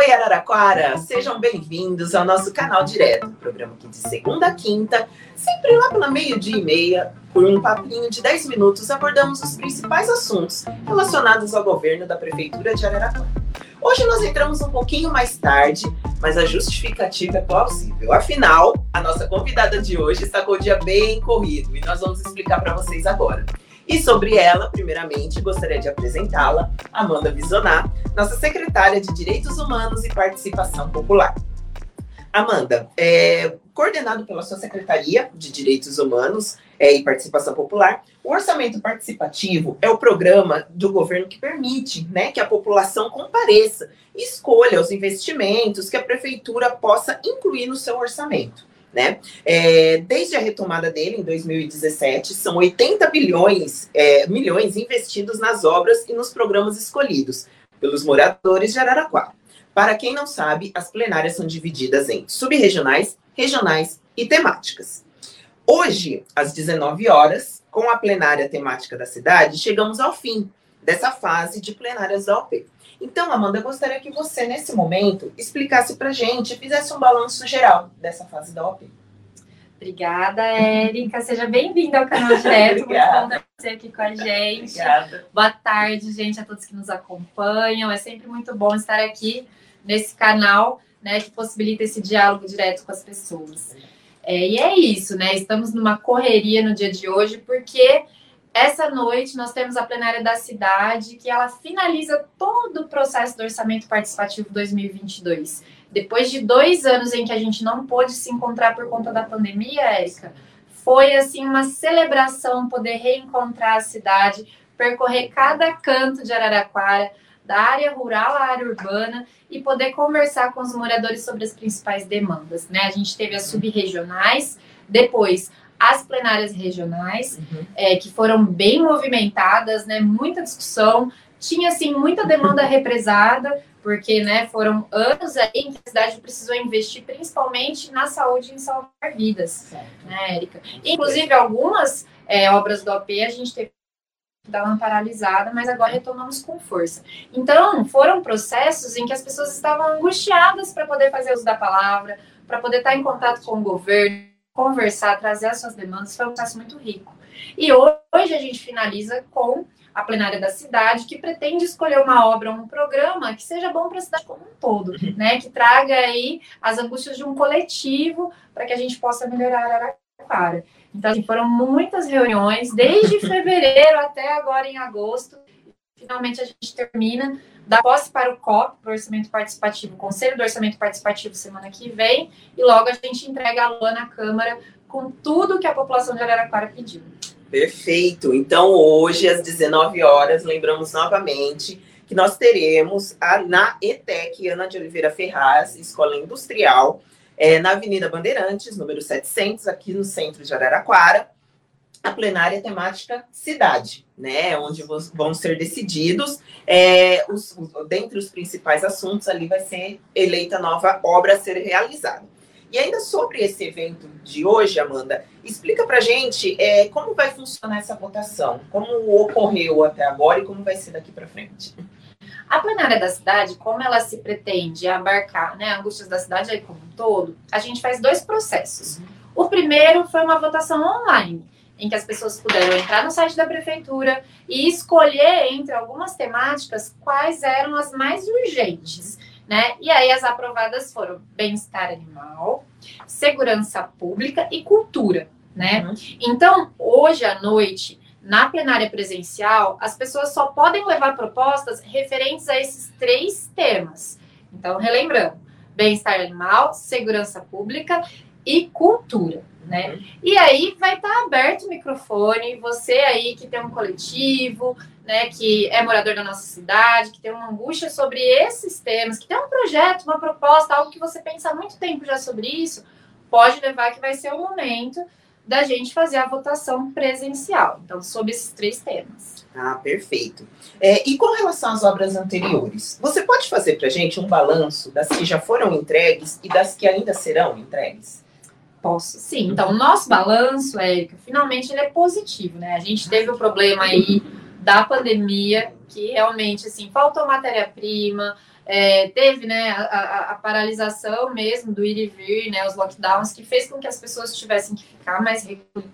Oi, Araraquara! Sejam bem-vindos ao nosso canal direto, programa que de segunda a quinta, sempre lá pela meio-dia e meia, por um papinho de 10 minutos, abordamos os principais assuntos relacionados ao governo da Prefeitura de Araraquara. Hoje nós entramos um pouquinho mais tarde, mas a justificativa é plausível. Afinal, a nossa convidada de hoje está com o dia bem corrido e nós vamos explicar para vocês agora. E sobre ela, primeiramente, gostaria de apresentá-la, Amanda Visonar, nossa secretária de Direitos Humanos e Participação Popular. Amanda, é, coordenado pela sua Secretaria de Direitos Humanos é, e Participação Popular, o orçamento participativo é o programa do governo que permite né, que a população compareça e escolha os investimentos que a prefeitura possa incluir no seu orçamento. Né? É, desde a retomada dele em 2017, são 80 bilhões, é, milhões investidos nas obras e nos programas escolhidos pelos moradores de Araraquara. Para quem não sabe, as plenárias são divididas em subregionais, regionais e temáticas. Hoje, às 19 horas, com a plenária temática da cidade, chegamos ao fim dessa fase de plenárias da OP. Então, Amanda, eu gostaria que você, nesse momento, explicasse para gente, fizesse um balanço geral dessa fase da OP. Obrigada, Érica. Seja bem-vinda ao canal Direto. Muito bom ter você aqui com a gente. Obrigada. Boa tarde, gente, a todos que nos acompanham. É sempre muito bom estar aqui nesse canal, né, que possibilita esse diálogo direto com as pessoas. É, e é isso, né? Estamos numa correria no dia de hoje, porque essa noite nós temos a plenária da cidade, que ela finaliza todo o processo do orçamento participativo 2022. Depois de dois anos em que a gente não pôde se encontrar por conta da pandemia, Érica, foi assim uma celebração poder reencontrar a cidade, percorrer cada canto de Araraquara, da área rural à área urbana e poder conversar com os moradores sobre as principais demandas. Né? A gente teve as subregionais, depois as plenárias regionais, uhum. é, que foram bem movimentadas, né? Muita discussão, tinha assim muita demanda represada, porque né, foram anos aí em que a cidade precisou investir principalmente na saúde e em salvar vidas, né, Érica? Inclusive, algumas é, obras do OP a gente teve que dar uma paralisada, mas agora retomamos com força. Então, foram processos em que as pessoas estavam angustiadas para poder fazer uso da palavra, para poder estar em contato com o governo, conversar, trazer as suas demandas, foi um processo muito rico. E hoje a gente finaliza com a plenária da cidade, que pretende escolher uma obra, um programa que seja bom para a cidade como um todo, uhum. né? Que traga aí as angústias de um coletivo para que a gente possa melhorar Araraquara. Então, assim, foram muitas reuniões, desde fevereiro até agora em agosto. Finalmente a gente termina da posse para o COP, para o Orçamento Participativo, Conselho do Orçamento Participativo semana que vem, e logo a gente entrega a lua na Câmara com tudo que a população de Araraquara pediu. Perfeito. Então, hoje, às 19 horas, lembramos novamente que nós teremos a, na ETEC Ana de Oliveira Ferraz, Escola Industrial, é, na Avenida Bandeirantes, número 700, aqui no centro de Araraquara, a plenária temática cidade, né, onde vão ser decididos, é, os, dentre os principais assuntos, ali vai ser eleita nova obra a ser realizada. E ainda sobre esse evento de hoje, Amanda, explica para gente é, como vai funcionar essa votação, como ocorreu até agora e como vai ser daqui para frente. A plenária da cidade, como ela se pretende abarcar né, angústias da cidade aí como um todo, a gente faz dois processos. Uhum. O primeiro foi uma votação online, em que as pessoas puderam entrar no site da prefeitura e escolher entre algumas temáticas quais eram as mais urgentes né? E aí as aprovadas foram bem-estar animal, segurança pública e cultura, né? Uhum. Então, hoje à noite, na plenária presencial, as pessoas só podem levar propostas referentes a esses três temas. Então, relembrando, bem-estar animal, segurança pública e cultura né? Uhum. E aí vai estar tá aberto o microfone, você aí que tem um coletivo, né, que é morador da nossa cidade, que tem uma angústia sobre esses temas, que tem um projeto, uma proposta, algo que você pensa há muito tempo já sobre isso, pode levar que vai ser o momento da gente fazer a votação presencial. Então, sobre esses três temas. Ah, perfeito. É, e com relação às obras anteriores, você pode fazer para a gente um balanço das que já foram entregues e das que ainda serão entregues? Posso, sim. Então, o nosso balanço, Érica, finalmente ele é positivo, né? A gente teve o problema aí da pandemia, que realmente, assim, faltou matéria-prima, é, teve né, a, a, a, paralisação mesmo do ir e vir, né, os lockdowns, que fez com que as pessoas tivessem que ficar mais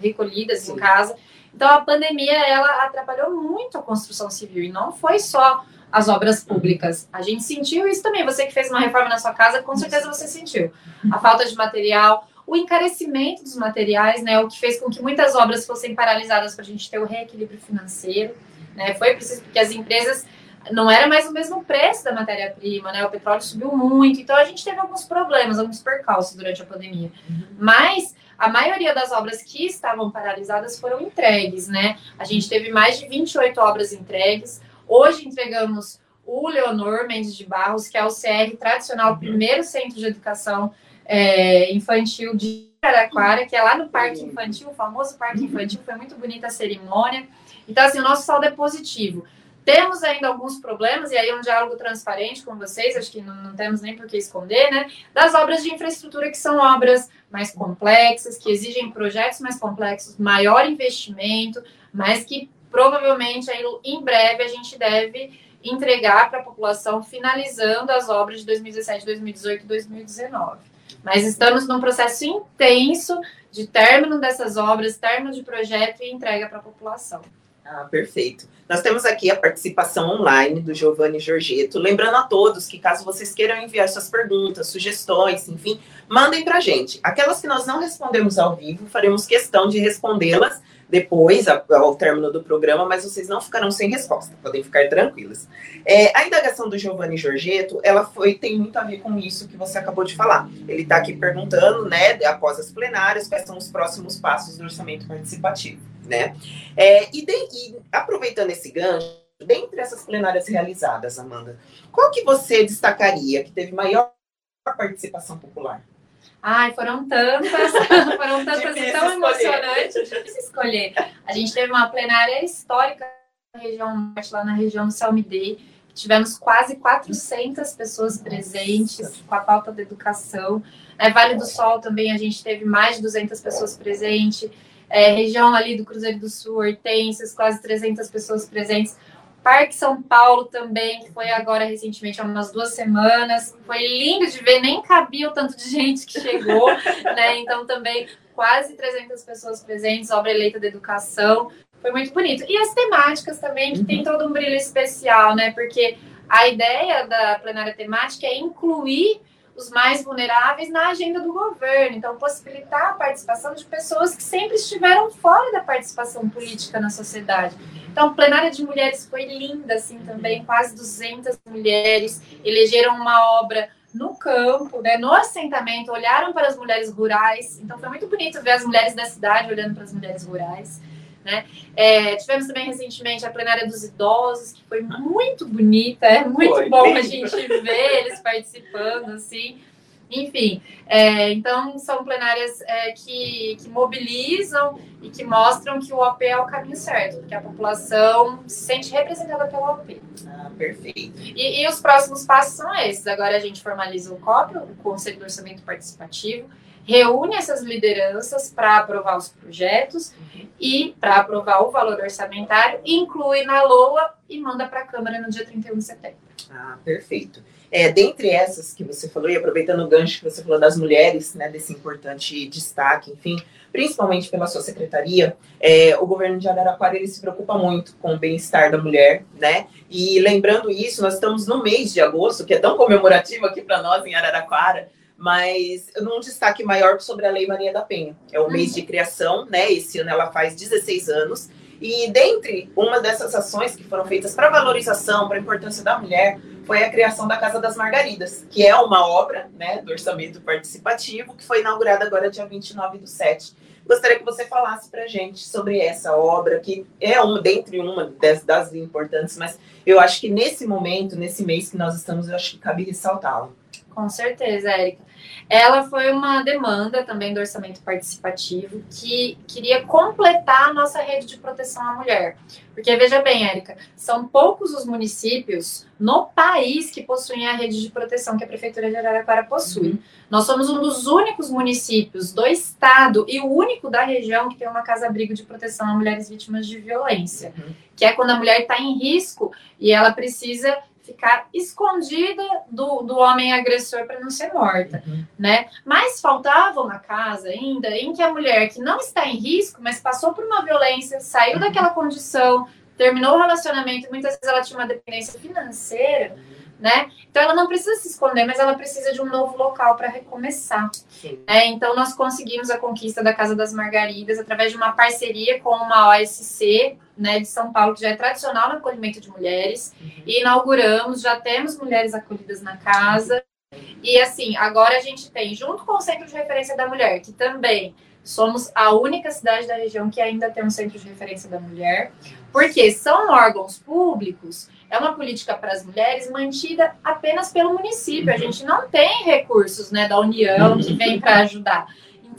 recolhidas Sim. em casa. Então, a pandemia, ela atrapalhou muito a construção civil, e não foi só as obras públicas. A gente sentiu isso também. Você que fez uma reforma na sua casa, com certeza você sentiu. A falta de material, o encarecimento dos materiais, né, o que fez com que muitas obras fossem paralisadas para a gente ter o reequilíbrio financeiro. Né? Foi preciso porque as empresas não era mais o mesmo preço da matéria-prima, né? O petróleo subiu muito, então a gente teve alguns problemas, alguns percalços durante a pandemia. Uhum. Mas a maioria das obras que estavam paralisadas foram entregues, né? A gente teve mais de 28 obras entregues. Hoje entregamos o Leonor Mendes de Barros, que é o CR tradicional, o primeiro centro de educação é, infantil de Araraquara, que é lá no Parque Infantil, o famoso Parque Infantil. Foi muito bonita a cerimônia. Então, assim, o nosso saldo é positivo. Temos ainda alguns problemas, e aí é um diálogo transparente com vocês, acho que não, não, temos nem por que esconder, né? Das obras de infraestrutura, que são obras mais complexas, que exigem projetos mais complexos, maior investimento, mas que provavelmente aí, em breve a gente deve entregar para a população, finalizando as obras de 2017, 2018 e 2019. Mas estamos num processo intenso de término dessas obras, término de projeto e entrega para a população. Ah, perfeito. Nós temos aqui a participação online do Giovanni Giorgetto. Lembrando a todos que, caso vocês queiram enviar suas perguntas, sugestões, enfim, mandem para a gente. Aquelas que nós não respondemos ao vivo, faremos questão de respondê-las depois, ao término do programa, mas vocês não ficarão sem resposta, podem ficar tranquilas. É, a indagação do Giovanni Giorgetto, ela foi, tem muito a ver com isso que você acabou de falar. Ele está aqui perguntando, né, após as plenárias, quais são os próximos passos do orçamento participativo né? É, e, de, e aproveitando esse gancho, dentre essas plenárias realizadas, Amanda, qual que você destacaria que teve maior participação popular? Ai, foram tantas, foram tantas e tão emocionantes, difícil escolher. A gente teve uma plenária histórica na região norte, lá na região do Salmidei, tivemos quase 400 pessoas presentes com a pauta da educação. É, vale do Sol também a gente teve mais de 200 pessoas presentes é, região ali do Cruzeiro do Sul, Hortências, quase 300 pessoas presentes. Parque São Paulo também, que foi agora recentemente, há umas duas semanas. Foi lindo de ver, nem cabia o tanto de gente que chegou, né? Então também quase 300 pessoas presentes, obra eleita da educação. Foi muito bonito. E as temáticas também, que tem uhum. todo um brilho especial, né? Porque a ideia da plenária temática é incluir os mais vulneráveis na agenda do governo. Então, possibilitar a participação de pessoas que sempre estiveram fora da participação política na sociedade. Então, plenária de mulheres foi linda, assim, também, quase 200 mulheres elegeram uma obra no campo, né, no assentamento, olharam para as mulheres rurais. Então, foi muito bonito ver as mulheres da cidade olhando para as mulheres rurais. Né? É, tivemos também recentemente a plenária dos idosos, que foi muito bonita, é muito foi, bom a gente ver eles participando, assim. Enfim, é, então são plenárias é, que, que mobilizam e que mostram que o OP é o caminho certo, que a população se sente representada pelo OP. Ah, perfeito. E, e os próximos passos são esses. Agora a gente formaliza o COP, o Conselho do Orçamento Participativo, reúne essas lideranças para aprovar os projetos uhum. e para aprovar o valor orçamentário, inclui na LOA e manda para a Câmara no dia 31 de setembro. Ah, perfeito. É, dentre essas que você falou, e aproveitando o gancho que você falou das mulheres, né, desse importante destaque, enfim, principalmente pela sua secretaria, é, o governo de Araraquara ele se preocupa muito com o bem-estar da mulher, né? E lembrando isso, nós estamos no mês de agosto, que é tão comemorativo aqui para nós em Araraquara, mas num destaque maior sobre a Lei Maria da Penha. É o uhum. mês de criação, né? Esse ano ela faz 16 anos. E dentre uma dessas ações que foram feitas para valorização, para a importância da mulher, foi a criação da Casa das Margaridas, que é uma obra né, do orçamento participativo, que foi inaugurada agora dia 29 do 7. Gostaria que você falasse para a gente sobre essa obra, que é uma dentre uma das, das importantes, mas eu acho que nesse momento, nesse mês que nós estamos, eu acho que cabe ressaltá-la. Com certeza, Érica. Ela foi uma demanda também do orçamento participativo que queria completar a nossa rede de proteção à mulher. Porque, veja bem, Érica, são poucos os municípios no país que possuem a rede de proteção que a Prefeitura de Araraquara possui. Uhum. Nós somos um dos únicos municípios do estado e o único da região que tem uma casa-abrigo de proteção a mulheres vítimas de violência. Uhum. Que é quando a mulher está em risco e ela precisa ficar escondida do, do homem agressor para não ser morta, uhum. né? Mas faltava uma casa ainda em que a mulher que não está em risco, mas passou por uma violência, saiu uhum. daquela condição, terminou o relacionamento, muitas vezes ela tinha uma dependência financeira, né? Então ela não precisa se esconder, mas ela precisa de um novo local para recomeçar. É, então nós conseguimos a conquista da Casa das Margaridas através de uma parceria com uma OSC, né, de São Paulo, que já é tradicional no acolhimento de mulheres, uhum. e inauguramos, já temos mulheres acolhidas na casa. E assim, agora a gente tem, junto com o Centro de Referência da Mulher, que também somos a única cidade da região que ainda tem um centro de referência da mulher, porque são órgãos públicos é uma política para as mulheres mantida apenas pelo município. A uhum. gente não tem recursos né, da União que vem para ajudar.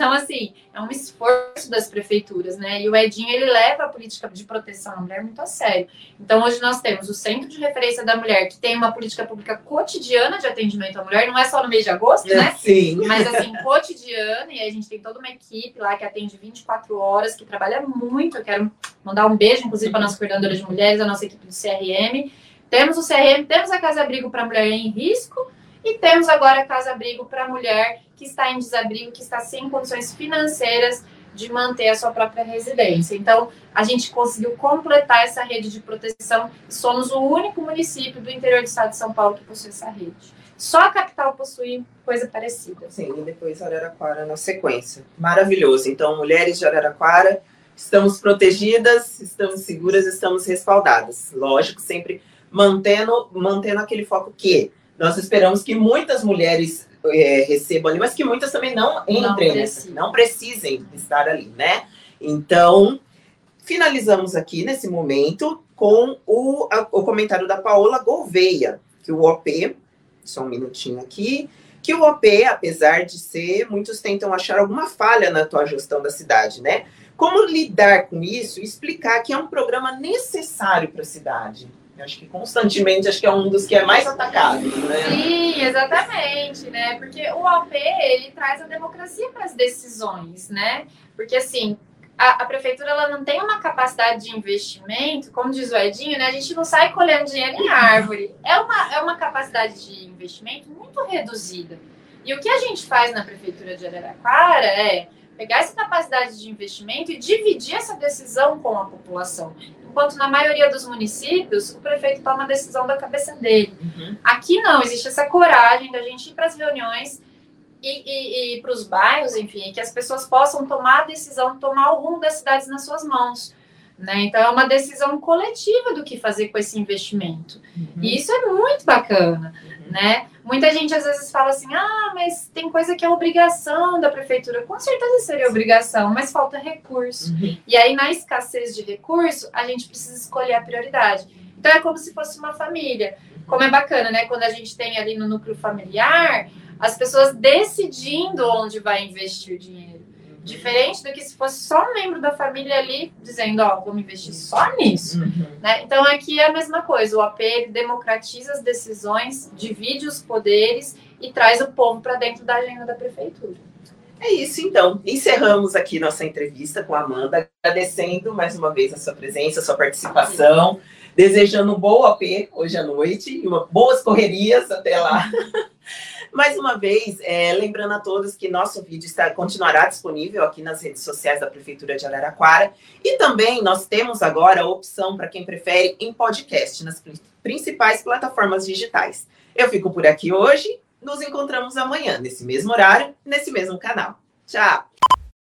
Então, assim, é um esforço das prefeituras, né? E o Edinho, ele leva a política de proteção à mulher muito a sério. Então, hoje nós temos o Centro de Referência da Mulher, que tem uma política pública cotidiana de atendimento à mulher, não é só no mês de agosto, né? Sim. Mas, assim, cotidiana, e a gente tem toda uma equipe lá que atende 24 horas, que trabalha muito. Eu quero mandar um beijo, inclusive, para a nossa coordenadora de mulheres, a nossa equipe do CRM. Temos o CRM, temos a Casa Abrigo para Mulher em Risco, e temos agora a Casa Abrigo para mulher que está em desabrigo, que está sem condições financeiras de manter a sua própria residência. Então, a gente conseguiu completar essa rede de proteção somos o único município do interior do estado de São Paulo que possui essa rede. Só a capital possui coisa parecida. Sim, e depois Araraquara na sequência. Maravilhoso. Então, mulheres de Araraquara, estamos protegidas, estamos seguras, estamos respaldadas. Lógico, sempre mantendo, mantendo aquele foco que nós esperamos que muitas mulheres é, recebam ali, mas que muitas também não entrem, não, não precisem estar ali, né? Então, finalizamos aqui nesse momento com o, a, o comentário da Paola Gouveia, que o OP, só um minutinho aqui, que o OP, apesar de ser, muitos tentam achar alguma falha na tua gestão da cidade, né? Como lidar com isso e explicar que é um programa necessário para a cidade? Acho que constantemente acho que é um dos que é mais atacado, né? Sim, exatamente, né? Porque o OP ele traz a democracia para as decisões, né? Porque assim, a, a, prefeitura ela não tem uma capacidade de investimento, como diz o Edinho, né? A gente não sai colhendo dinheiro em árvore. É uma, é uma capacidade de investimento muito reduzida. E o que a gente faz na prefeitura de Araraquara é pegar essa capacidade de investimento e dividir essa decisão com a população enquanto na maioria dos municípios o prefeito toma a decisão da cabeça dele. Uhum. Aqui não, existe essa coragem da gente ir para as reuniões e, e, e para os bairros, enfim, que as pessoas possam tomar a decisão, tomar o rumo das cidades nas suas mãos. Né? Então, é uma decisão coletiva do que fazer com esse investimento. Uhum. E isso é muito bacana. Né? Muita gente às vezes fala assim: ah, mas tem coisa que é obrigação da prefeitura. Com certeza seria obrigação, mas falta recurso. Uhum. E aí, na escassez de recurso, a gente precisa escolher a prioridade. Então, é como se fosse uma família. Como é bacana, né? Quando a gente tem ali no núcleo familiar, as pessoas decidindo onde vai investir o dinheiro. Diferente do que se fosse só um membro da família ali dizendo, ó, oh, vamos investir só nisso. Uhum. Né? Então aqui é a mesma coisa, o AP democratiza as decisões, divide os poderes e traz o povo para dentro da agenda da prefeitura. É isso, então. Encerramos aqui nossa entrevista com a Amanda, agradecendo mais uma vez a sua presença, a sua participação, Sim. desejando um bom AP hoje à noite e uma, boas correrias até lá. Mais uma vez, é, lembrando a todos que nosso vídeo está, continuará disponível aqui nas redes sociais da Prefeitura de Araraquara. E também nós temos agora a opção para quem prefere em podcast, nas principais plataformas digitais. Eu fico por aqui hoje. Nos encontramos amanhã, nesse mesmo horário, nesse mesmo canal. Tchau!